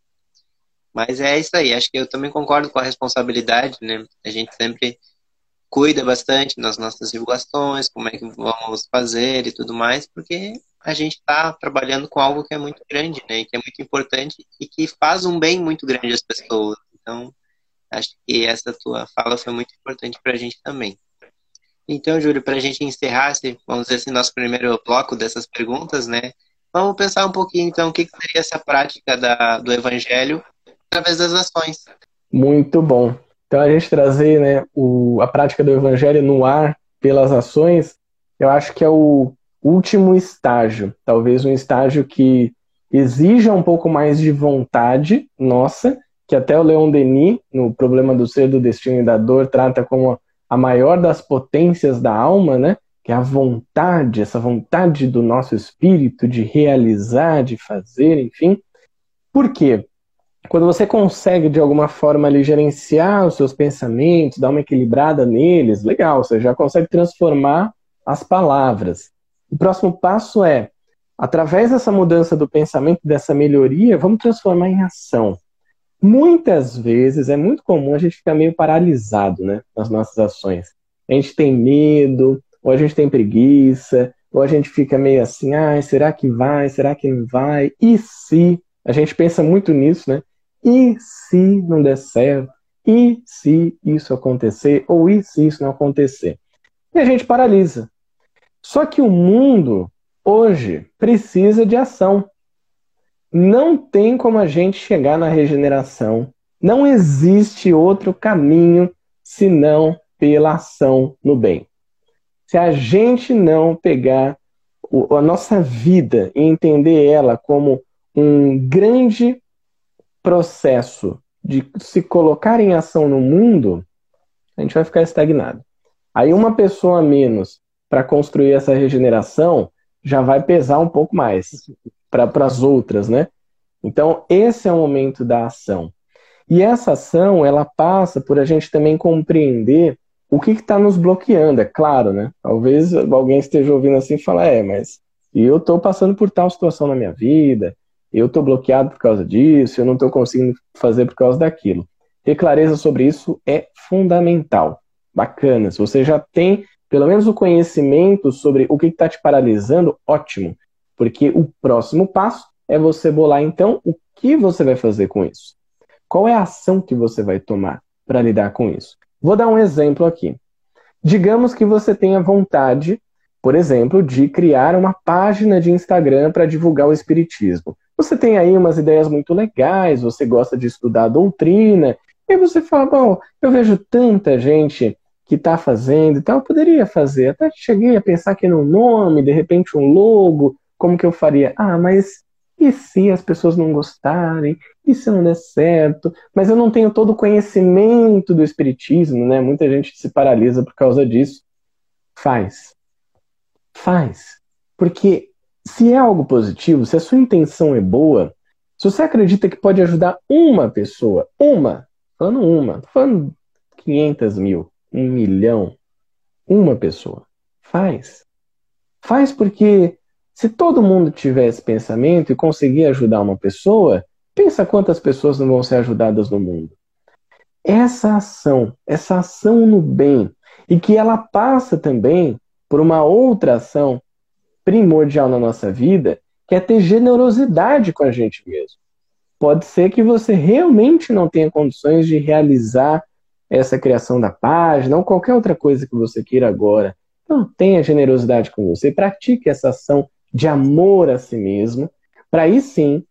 Mas é isso aí, acho que eu também concordo com a responsabilidade, né? A gente sempre cuida bastante nas nossas divulgações, como é que vamos fazer e tudo mais, porque a gente está trabalhando com algo que é muito grande, né? Que é muito importante e que faz um bem muito grande às pessoas. Então, Acho que essa tua fala foi muito importante para a gente também. Então, Júlio, para a gente encerrar, esse, vamos dizer assim, nosso primeiro bloco dessas perguntas, né? Vamos pensar um pouquinho, então, o que, seria essa prática da, do evangelho através das ações. Muito bom. Então, a gente trazer né, o, a prática do evangelho no ar pelas ações, eu acho que é o último estágio. Talvez um estágio que exija um pouco mais de vontade nossa, que até o Leon Denis, no Problema do Ser, do Destino e da Dor, trata como a maior das potências da alma, né? Que é a vontade, essa vontade do nosso espírito de realizar, de fazer, enfim. Por quê? Quando você consegue, de alguma forma, ali, gerenciar os seus pensamentos, dar uma equilibrada neles, legal, você já consegue transformar as palavras. O próximo passo é, através dessa mudança do pensamento, dessa melhoria, vamos transformar em ação muitas vezes é muito comum a gente ficar meio paralisado né, nas nossas ações. A gente tem medo, ou a gente tem preguiça, ou a gente fica meio assim, ah, será que vai, será que não vai? E se? A gente pensa muito nisso, né? E se não der certo? E se isso acontecer? Ou e se isso não acontecer? E a gente paralisa. Só que o mundo, hoje, precisa de ação. Não tem como a gente chegar na regeneração. Não existe outro caminho senão pela ação no bem. Se a gente não pegar a nossa vida e entender ela como um grande processo de se colocar em ação no mundo, a gente vai ficar estagnado. Aí uma pessoa a menos para construir essa regeneração já vai pesar um pouco mais para as outras, né? Então, esse é o momento da ação. E essa ação, ela passa por a gente também compreender o que está nos bloqueando, é claro, né? Talvez alguém esteja ouvindo assim e fala, é, mas eu estou passando por tal situação na minha vida, eu estou bloqueado por causa disso, eu não estou conseguindo fazer por causa daquilo. Ter clareza sobre isso é fundamental. Bacana. Se você já tem pelo menos o conhecimento sobre o que está te paralisando, ótimo. Porque o próximo passo é você bolar então o que você vai fazer com isso. Qual é a ação que você vai tomar para lidar com isso? Vou dar um exemplo aqui. Digamos que você tenha vontade, por exemplo, de criar uma página de Instagram para divulgar o Espiritismo. Você tem aí umas ideias muito legais, você gosta de estudar doutrina, e você fala: bom, eu vejo tanta gente que está fazendo e tal, eu poderia fazer. Até cheguei a pensar aqui no nome, de repente um logo, como que eu faria? Ah, mas e se as pessoas não gostarem? E se não der certo? Mas eu não tenho todo o conhecimento do espiritismo, né? Muita gente se paralisa por causa disso. Faz. Faz. Porque se é algo positivo, se a sua intenção é boa, se você acredita que pode ajudar uma pessoa, uma, falando uma, falando 500 mil, um milhão, uma pessoa, faz. Faz porque se todo mundo tiver esse pensamento e conseguir ajudar uma pessoa, pensa quantas pessoas não vão ser ajudadas no mundo. Essa ação, essa ação no bem, e que ela passa também por uma outra ação primordial na nossa vida, que é ter generosidade com a gente mesmo. Pode ser que você realmente não tenha condições de realizar essa criação da página ou qualquer outra coisa que você queira agora. Então, tenha generosidade com você, pratique essa ação de amor a si mesmo, para aí sim,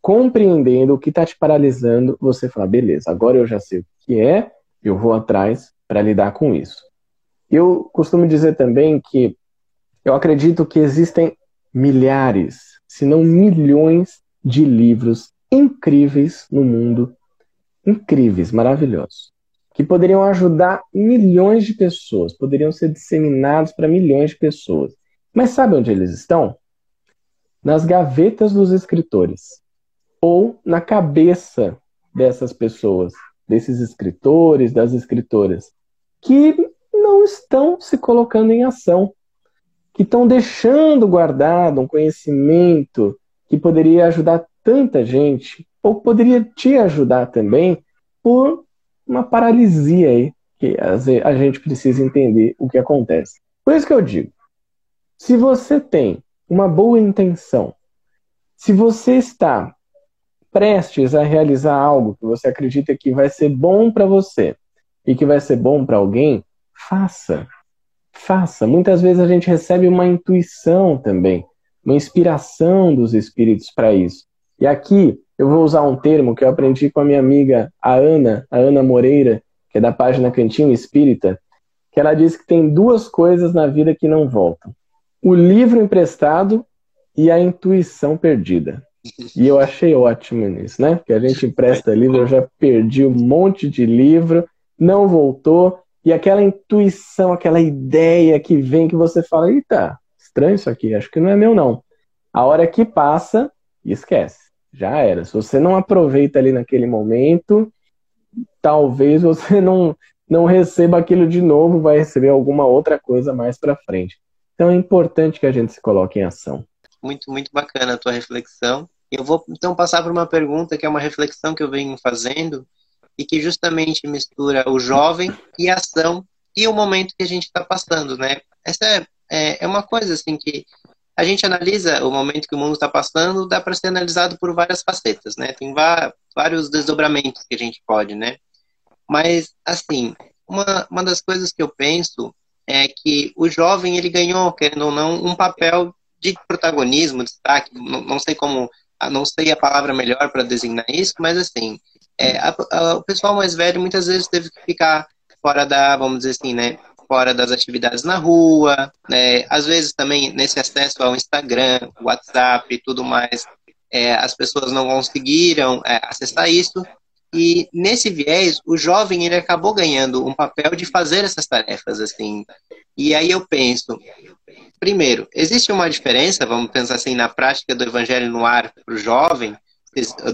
compreendendo o que está te paralisando, você falar, beleza, agora eu já sei o que é, eu vou atrás para lidar com isso. Eu costumo dizer também que eu acredito que existem milhares, se não milhões de livros incríveis no mundo, incríveis, maravilhosos, que poderiam ajudar milhões de pessoas, poderiam ser disseminados para milhões de pessoas. Mas sabe onde eles estão? Nas gavetas dos escritores ou na cabeça dessas pessoas, desses escritores, das escritoras, que não estão se colocando em ação, que estão deixando guardado um conhecimento que poderia ajudar tanta gente, ou poderia te ajudar também, por uma paralisia aí, que a gente precisa entender o que acontece. Por isso que eu digo, se você tem uma boa intenção. Se você está prestes a realizar algo que você acredita que vai ser bom para você e que vai ser bom para alguém, faça. Faça. Muitas vezes a gente recebe uma intuição também, uma inspiração dos espíritos para isso. E aqui eu vou usar um termo que eu aprendi com a minha amiga a Ana, a Ana Moreira, que é da página Cantinho Espírita, que ela diz que tem duas coisas na vida que não voltam: o livro emprestado e a intuição perdida. E eu achei ótimo nisso, né? Que a gente empresta livro, eu já perdi um monte de livro, não voltou, e aquela intuição, aquela ideia que vem que você fala, eita, estranho isso aqui, acho que não é meu não. A hora que passa, esquece já era. Se você não aproveita ali naquele momento, talvez você [laughs] não, não receba aquilo de novo, vai receber alguma outra coisa mais para frente. Então é importante que a gente se coloque em ação. Muito, muito bacana a tua reflexão. Eu vou então passar por uma pergunta que é uma reflexão que eu venho fazendo e que justamente mistura o jovem e a ação e o momento que a gente está passando, né? Essa é, é, é uma coisa assim que a gente analisa o momento que o mundo está passando, dá para ser analisado por várias facetas, né? Tem vários desdobramentos que a gente pode, né? Mas, assim, uma, uma das coisas que eu penso é que o jovem, ele ganhou, querendo ou não, um papel de protagonismo, destaque, não, não sei como, não sei a palavra melhor para designar isso, mas, assim, é, a, a, o pessoal mais velho muitas vezes teve que ficar fora da, vamos dizer assim, né, fora das atividades na rua, né? às vezes também nesse acesso ao Instagram, WhatsApp e tudo mais, é, as pessoas não conseguiram é, acessar isso, e nesse viés, o jovem ele acabou ganhando um papel de fazer essas tarefas, assim. E aí eu penso, primeiro, existe uma diferença, vamos pensar assim, na prática do evangelho no ar para o jovem,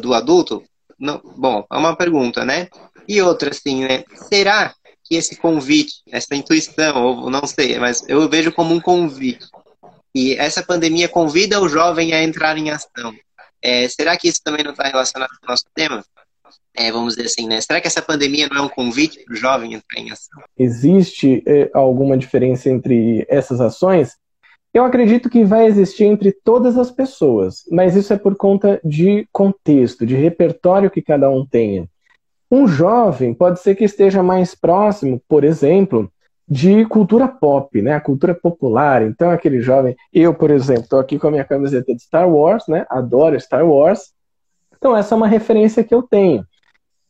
do adulto? Não, bom, é uma pergunta, né? E outra, assim, né? Será que esse convite, essa intuição, ou não sei, mas eu vejo como um convite. E essa pandemia convida o jovem a entrar em ação. É, será que isso também não está relacionado com o nosso tema? É, vamos dizer assim, né? Será que essa pandemia não é um convite para o jovem entrar em ação? Existe é, alguma diferença entre essas ações? Eu acredito que vai existir entre todas as pessoas, mas isso é por conta de contexto, de repertório que cada um tenha. Um jovem pode ser que esteja mais próximo, por exemplo, de cultura pop, né? A cultura popular. Então, aquele jovem, eu, por exemplo, estou aqui com a minha camiseta de Star Wars, né? Adoro Star Wars. Então, essa é uma referência que eu tenho.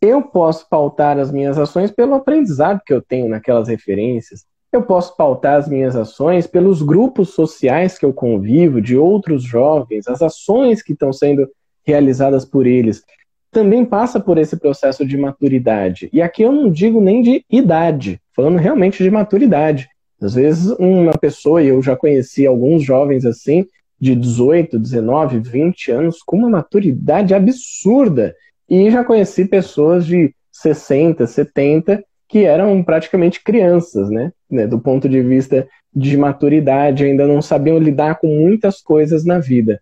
Eu posso pautar as minhas ações pelo aprendizado que eu tenho naquelas referências. Eu posso pautar as minhas ações pelos grupos sociais que eu convivo, de outros jovens, as ações que estão sendo realizadas por eles também passa por esse processo de maturidade. E aqui eu não digo nem de idade, falando realmente de maturidade. Às vezes, uma pessoa, e eu já conheci alguns jovens assim, de 18, 19, 20 anos, com uma maturidade absurda. E já conheci pessoas de 60, 70, que eram praticamente crianças, né? né? Do ponto de vista de maturidade, ainda não sabiam lidar com muitas coisas na vida.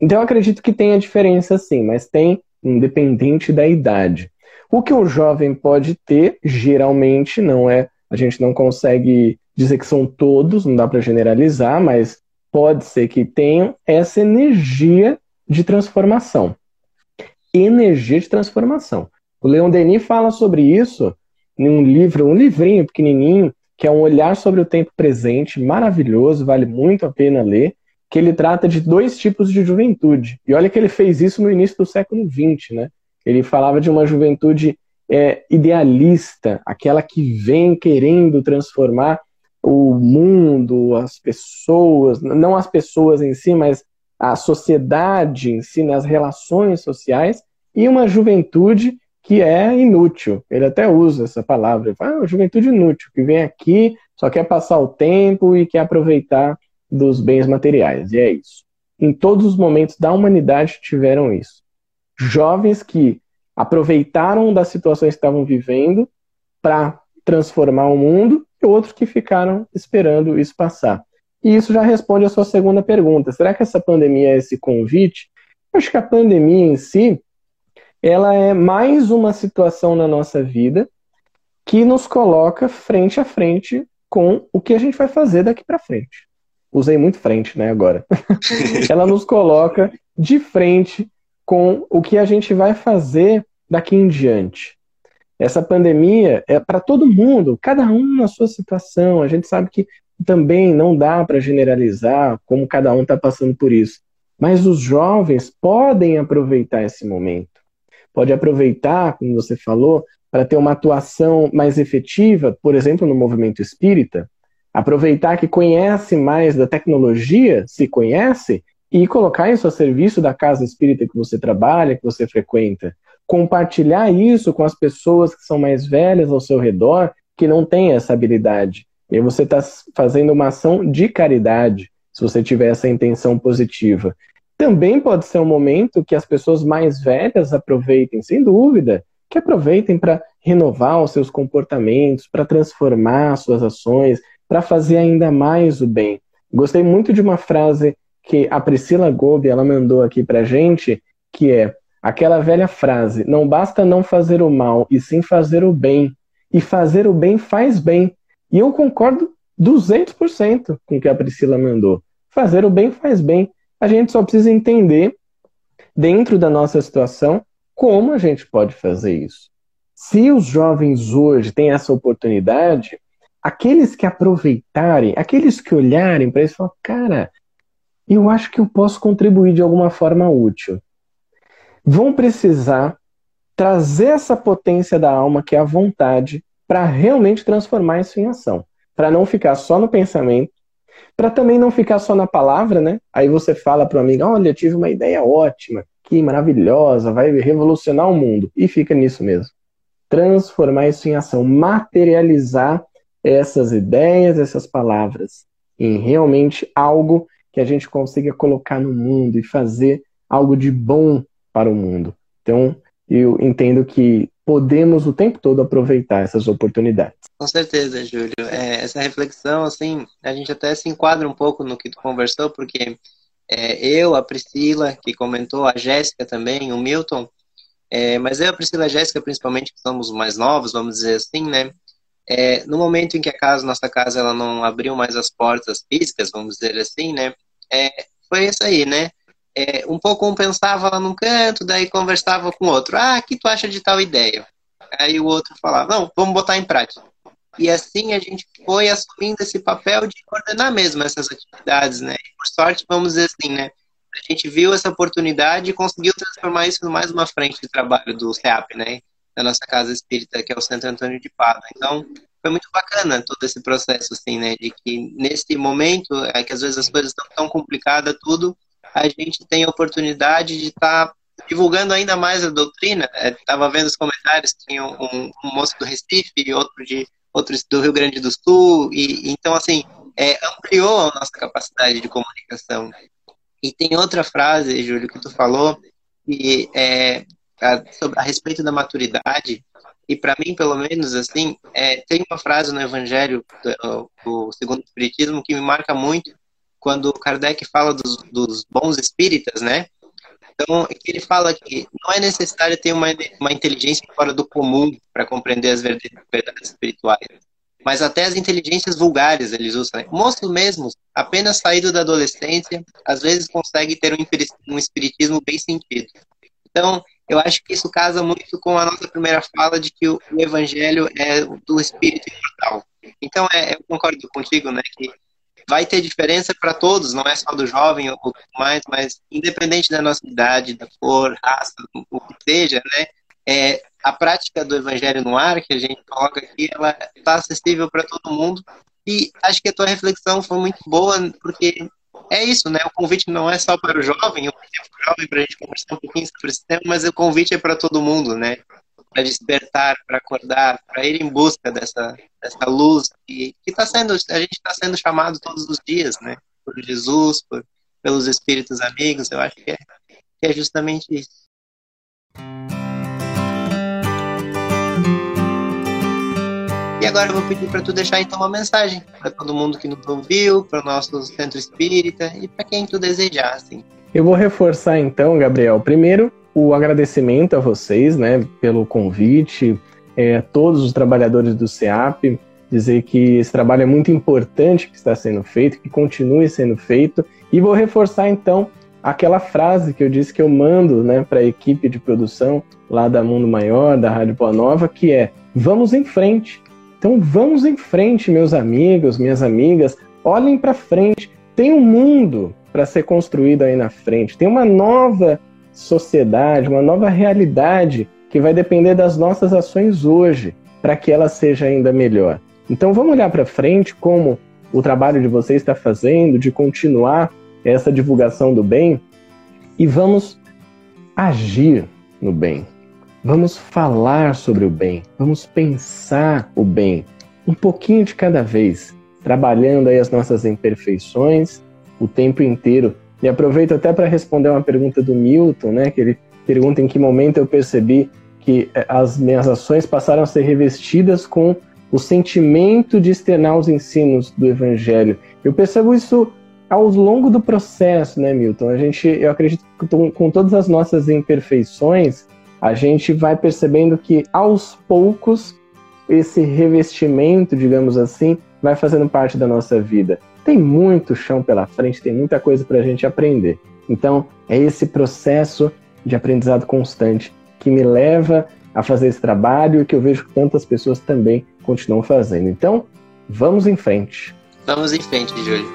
Então, eu acredito que tem a diferença sim, mas tem independente da idade. O que um jovem pode ter, geralmente, não é. A gente não consegue dizer que são todos, não dá para generalizar, mas pode ser que tenham essa energia de transformação. Energia de transformação. O Leon Denis fala sobre isso em um livro, um livrinho pequenininho, que é um olhar sobre o tempo presente, maravilhoso, vale muito a pena ler que ele trata de dois tipos de juventude. E olha que ele fez isso no início do século XX, né? Ele falava de uma juventude é, idealista, aquela que vem querendo transformar o mundo, as pessoas, não as pessoas em si, mas a sociedade em si, né, as relações sociais, e uma juventude que é inútil. Ele até usa essa palavra. Fala, ah, juventude inútil, que vem aqui, só quer passar o tempo e quer aproveitar dos bens materiais. E é isso. Em todos os momentos da humanidade tiveram isso. Jovens que aproveitaram das situações que estavam vivendo para transformar o mundo e outros que ficaram esperando isso passar. E isso já responde a sua segunda pergunta. Será que essa pandemia é esse convite? Eu acho que a pandemia em si, ela é mais uma situação na nossa vida que nos coloca frente a frente com o que a gente vai fazer daqui para frente usei muito frente, né, agora. [laughs] ela nos coloca de frente com o que a gente vai fazer daqui em diante. Essa pandemia é para todo mundo, cada um na sua situação. A gente sabe que também não dá para generalizar como cada um está passando por isso. Mas os jovens podem aproveitar esse momento. Pode aproveitar, como você falou, para ter uma atuação mais efetiva, por exemplo, no movimento espírita, aproveitar que conhece mais da tecnologia, se conhece, e colocar isso a serviço da casa espírita que você trabalha, que você frequenta. Compartilhar isso com as pessoas que são mais velhas ao seu redor, que não têm essa habilidade. E você está fazendo uma ação de caridade, se você tiver essa intenção positiva. Também pode ser um momento que as pessoas mais velhas aproveitem, sem dúvida, que aproveitem para renovar os seus comportamentos, para transformar suas ações, para fazer ainda mais o bem. Gostei muito de uma frase que a Priscila Gobi ela mandou aqui para gente, que é aquela velha frase: não basta não fazer o mal e sim fazer o bem. E fazer o bem faz bem. E eu concordo 200% com o que a Priscila mandou. Fazer o bem faz bem. A gente só precisa entender, dentro da nossa situação, como a gente pode fazer isso. Se os jovens hoje têm essa oportunidade, aqueles que aproveitarem, aqueles que olharem para isso e falar, cara, eu acho que eu posso contribuir de alguma forma útil, vão precisar trazer essa potência da alma, que é a vontade, para realmente transformar isso em ação. Para não ficar só no pensamento, para também não ficar só na palavra, né? Aí você fala para o amigo: olha, tive uma ideia ótima, que maravilhosa, vai revolucionar o mundo. E fica nisso mesmo. Transformar isso em ação, materializar essas ideias, essas palavras em realmente algo que a gente consiga colocar no mundo e fazer algo de bom para o mundo. Então, eu entendo que podemos o tempo todo aproveitar essas oportunidades. Com certeza, Júlio. É, essa reflexão, assim, a gente até se enquadra um pouco no que tu conversou, porque é, eu, a Priscila, que comentou, a Jéssica também, o Milton, é, mas eu, a Priscila e a Jéssica, principalmente, que somos mais novos, vamos dizer assim, né? É, no momento em que a casa, nossa casa, ela não abriu mais as portas físicas, vamos dizer assim, né? É, foi isso aí, né? É, um pouco um pensava lá num canto, daí conversava com o outro. Ah, o que tu acha de tal ideia? Aí o outro falava, não, vamos botar em prática. E assim a gente foi assumindo esse papel de coordenar mesmo essas atividades, né? E por sorte, vamos dizer assim, né? A gente viu essa oportunidade e conseguiu transformar isso em mais uma frente de trabalho do CEAP, né? Da nossa casa espírita, que é o Santo Antônio de Pádua. Então, foi muito bacana todo esse processo, assim, né? De que nesse momento, é que às vezes as coisas estão tão complicadas, tudo, a gente tem a oportunidade de estar tá divulgando ainda mais a doutrina. Estava é, vendo os comentários, tinha um, um, moço do Recife e outro de outros do Rio Grande do Sul, e então assim é, ampliou a nossa capacidade de comunicação. E tem outra frase, Júlio, que tu falou, que é a, sobre, a respeito da maturidade, e para mim, pelo menos, assim, é, tem uma frase no Evangelho do, do Segundo Espiritismo que me marca muito, quando Kardec fala dos, dos bons espíritas, né? Então, ele fala que não é necessário ter uma, uma inteligência fora do comum para compreender as verdades espirituais. Mas até as inteligências vulgares eles usam. Né? Moço mesmo, apenas saído da adolescência, às vezes consegue ter um, um espiritismo bem sentido. Então, eu acho que isso casa muito com a nossa primeira fala de que o, o evangelho é do espírito imortal. Então, é, eu concordo contigo, né, que vai ter diferença para todos, não é só do jovem ou mais, mas independente da nossa idade, da cor, raça, o que seja, né? É, a prática do evangelho no ar que a gente coloca aqui, ela está acessível para todo mundo. E acho que a tua reflexão foi muito boa, porque é isso, né? O convite não é só para o jovem, o jovem para a gente conversar um pouquinho sobre esse tema, mas o convite é para todo mundo, né? Para despertar, para acordar, para ir em busca dessa, dessa luz que está sendo, a gente está sendo chamado todos os dias, né? Por Jesus, por, pelos espíritos amigos, eu acho que é, que é justamente isso. E agora eu vou pedir para tu deixar então uma mensagem para todo mundo que nos ouviu, para o nosso centro espírita e para quem tu desejar, assim. Eu vou reforçar então, Gabriel. Primeiro, o agradecimento a vocês, né, pelo convite, é, todos os trabalhadores do CEAP, dizer que esse trabalho é muito importante que está sendo feito, que continue sendo feito, e vou reforçar então aquela frase que eu disse que eu mando né, para a equipe de produção lá da Mundo Maior, da Rádio Boa Nova, que é vamos em frente. Então vamos em frente, meus amigos, minhas amigas, olhem para frente. Tem um mundo para ser construído aí na frente, tem uma nova sociedade, uma nova realidade que vai depender das nossas ações hoje para que ela seja ainda melhor. Então vamos olhar para frente como o trabalho de vocês está fazendo, de continuar essa divulgação do bem e vamos agir no bem. Vamos falar sobre o bem, vamos pensar o bem, um pouquinho de cada vez, trabalhando aí as nossas imperfeições o tempo inteiro. E aproveito até para responder uma pergunta do Milton, né, que ele pergunta em que momento eu percebi que eh, as minhas ações passaram a ser revestidas com o sentimento de externar os ensinos do Evangelho. Eu percebo isso ao longo do processo, né, Milton? A gente, eu acredito que com todas as nossas imperfeições, a gente vai percebendo que aos poucos esse revestimento, digamos assim, vai fazendo parte da nossa vida. Tem muito chão pela frente, tem muita coisa para a gente aprender. Então, é esse processo de aprendizado constante que me leva a fazer esse trabalho e que eu vejo que tantas pessoas também continuam fazendo. Então, vamos em frente. Vamos em frente, Júlio.